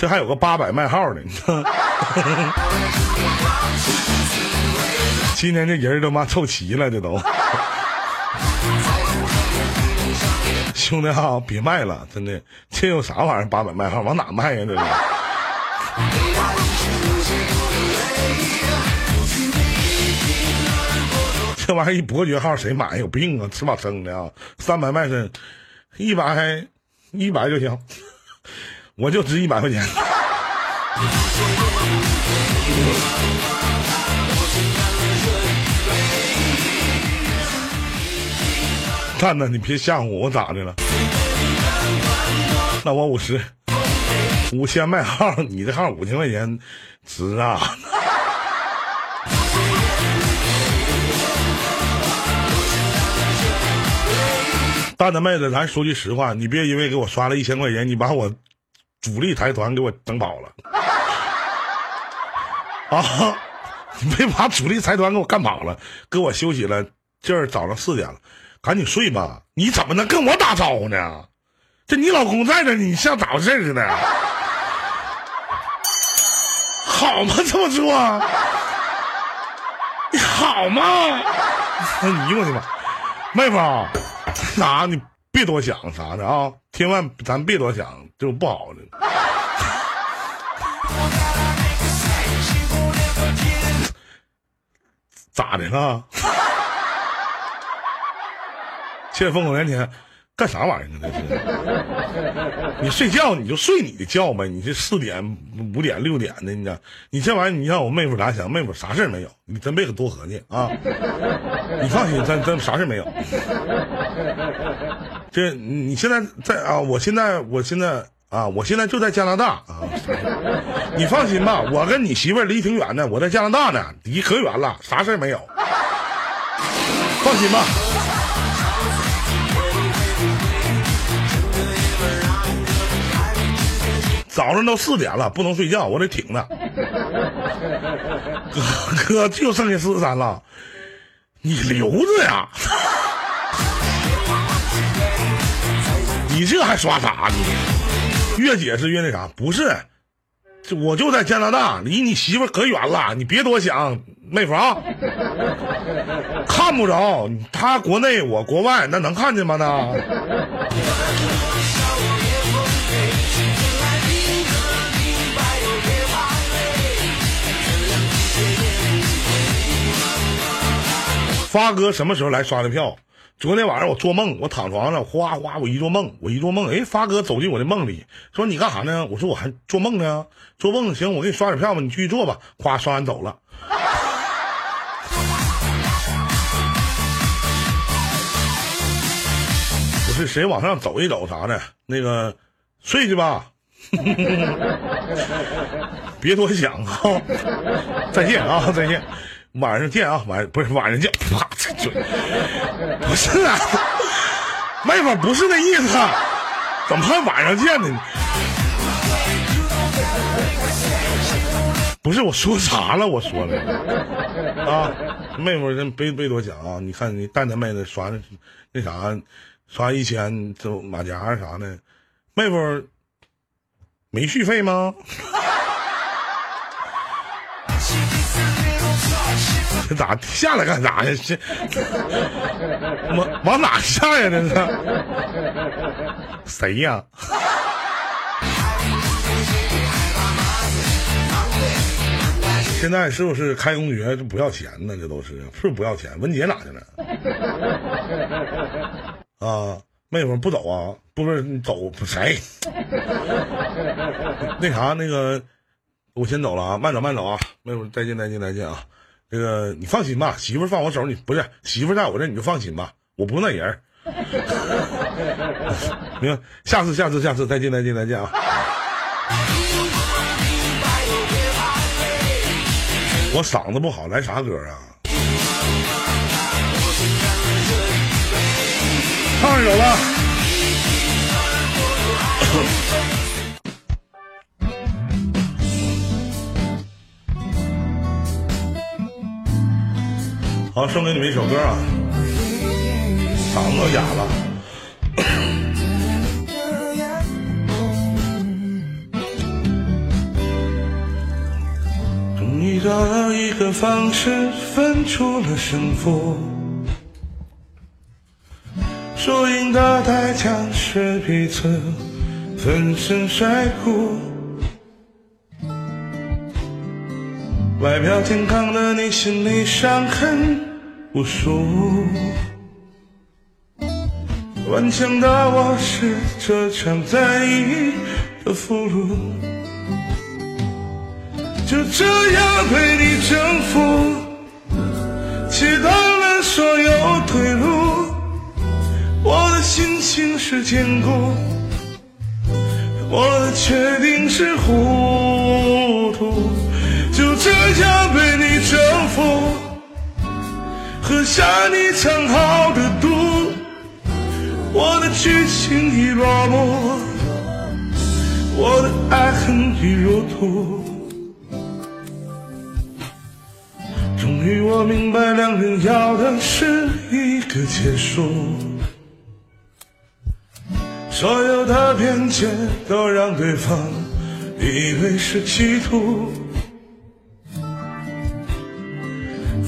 这还有个八百卖号的，今天这人都妈凑齐了，这都。兄弟哈，别卖了，真的，这有啥玩意儿？八百卖号往哪卖呀？这是。这玩意儿一伯爵号谁买？有病啊！吃饱撑的啊！三百卖身，一百，一百就行，我就值一百块钱。蛋蛋，你别吓唬我，我咋的了？那我五十，五千卖号，你这号五千块钱值啊！蛋蛋妹子，咱说句实话，你别因为给我刷了一千块钱，你把我主力财团给我整跑了啊！你别把主力财团给我干跑了，给我休息了，今儿早上四点了。赶紧睡吧！你怎么能跟我打招呼呢？这你老公在这，你像咋回事似的？好吗？这么做？你好吗？哎呦我的妈！妹夫，啥？你别多想啥的啊！千万咱别多想，就不好的。咋的了？谢烽火连天，干啥玩意儿呢？这是你睡觉你就睡你的觉呗。你这四点、五点、六点的，你这你这玩意儿，你让我妹夫咋想？妹夫啥事没有，你真别多合计啊！你放心，咱咱啥事没有。这你现在在啊？我现在我现在啊，我现在就在加拿大啊。你放心吧，我跟你媳妇离挺远的，我在加拿大呢，离可远了，啥事儿没有。放心吧。早上都四点了，不能睡觉，我得挺着。哥哥，就剩下四十三了，你留着呀？你这还刷啥呢？越解释越那啥，不是，我就在加拿大，离你媳妇可远了，你别多想，妹夫啊，看不着，他国内我国外，那能看见吗？那。发哥什么时候来刷的票？昨天晚上我做梦，我躺床上，哗哗，我一做梦，我一做梦，哎，发哥走进我的梦里，说你干啥呢？我说我还做梦呢，做梦行，我给你刷点票吧，你继续做吧。哗，刷完走了。不是谁往上走一走啥的，那个睡去吧，别多想啊，再见啊，再见。晚上见啊，晚不是晚上见，啪这嘴，不是啊，妹夫不是那意思，怎么还晚上见呢？不是我说啥了？我说了啊，妹夫真别别多想啊！你看你蛋蛋妹子刷那啥，刷一千这马甲啥的，妹夫没续费吗？这咋下来干啥呀？这往往哪下呀？这是谁呀？现在是不是开公爵就不要钱呢？这都是是不是不要钱？文杰哪去了？啊，妹夫不走啊？不是你走谁？那啥，那个我先走了啊，慢走慢走啊，妹夫再见再见再见啊。这个你放心吧，媳妇放我手里，不是媳妇在我这你就放心吧，我不那人。明白？下次下次下次再见再见再见啊！我嗓子不好，来啥歌啊？唱一首吧。好，送给你们一首歌啊，嗓子哑了。终于找到一个方式分出了胜负，输赢的代价是彼此粉身碎骨。外表健康的你，心里伤痕无数。顽强的我是这场战役的俘虏，就这样被你征服，切断了所有退路。我的心情是坚固，我的决定是糊涂，这样被你征服，喝下你藏好的毒。我的剧情已落幕，我的爱恨已入土。终于我明白，两人要的是一个结束，所有的边界都让对方以为是企图，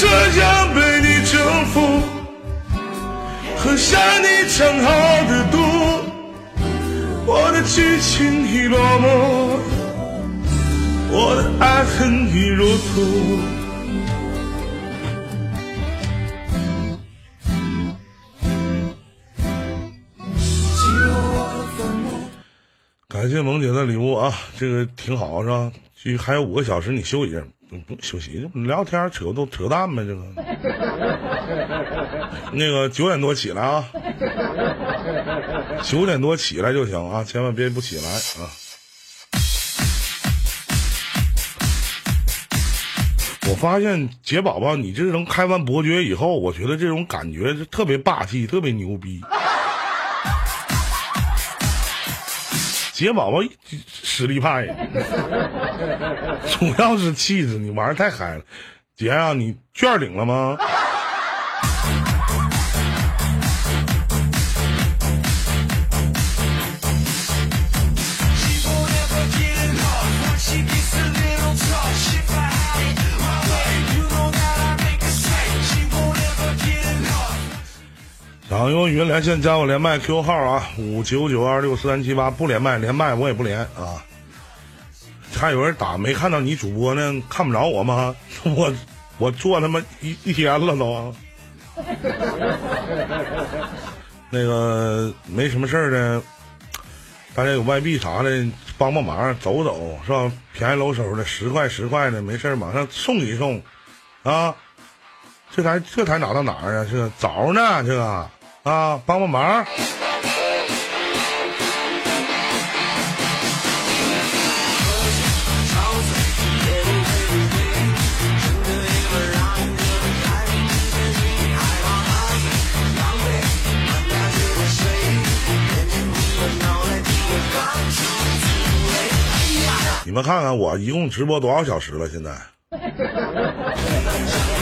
这样被你征服，喝下你藏好的毒。我的剧情已落幕，我的爱恨已入土。感谢萌姐的礼物啊，这个挺好是吧？就还有五个小时，你休息，一下不休息，聊天扯都扯淡呗，这个。那个九点多起来啊。九点多起来就行啊，千万别不起来啊！我发现杰宝宝，你这能开完伯爵以后，我觉得这种感觉是特别霸气，特别牛逼。杰宝宝实力派，主要是气质，你玩太嗨了。杰啊，你券领了吗？想用语音连线加我连麦 Q 号啊，五九九二六四三七八不连麦连麦我也不连啊。还有人打没看到你主播呢，看不着我吗？我我坐他妈一一天了都。那个没什么事儿的，大家有外币啥的帮帮忙，走走是吧？便宜搂手的十块十块的，没事儿马上送一送啊。这才这才哪到哪儿啊？这早呢这个。啊，帮帮忙！你们看看我一共直播多少小时了？现在。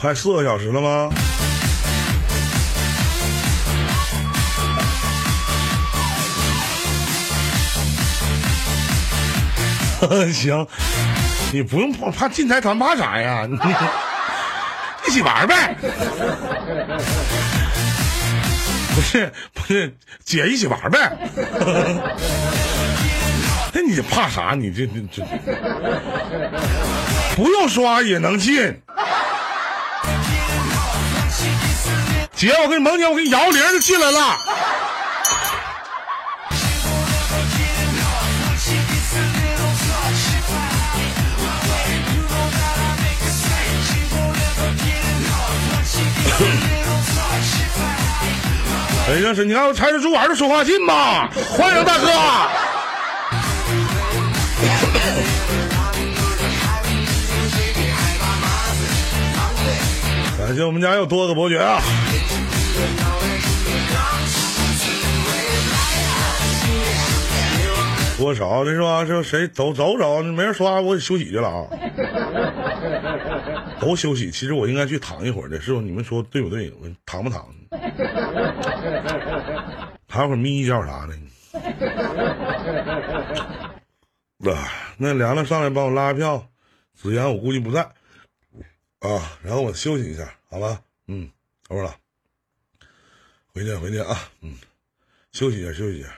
快四个小时了吗？行，你不用怕怕进财团怕啥呀？一起玩呗。不是不是，姐一起玩呗。那你怕啥？你这这这，不用刷也能进。姐，我给你蒙姐，我给你摇铃就进来了。哎，那是你看我拆着猪玩的说话近吗？欢迎大哥。感谢我们家又多个伯爵啊！多少这是吧？这谁走走走？没人刷，我休息去了啊！都休息。其实我应该去躺一会儿的，是不？你们说对不对？我躺不躺？躺会儿眯一觉啥的？那，那凉凉上来帮我拉票，子言我估计不在啊，然后我休息一下，好吧？嗯，会儿了，回去回去啊，嗯，休息一下，休息一下。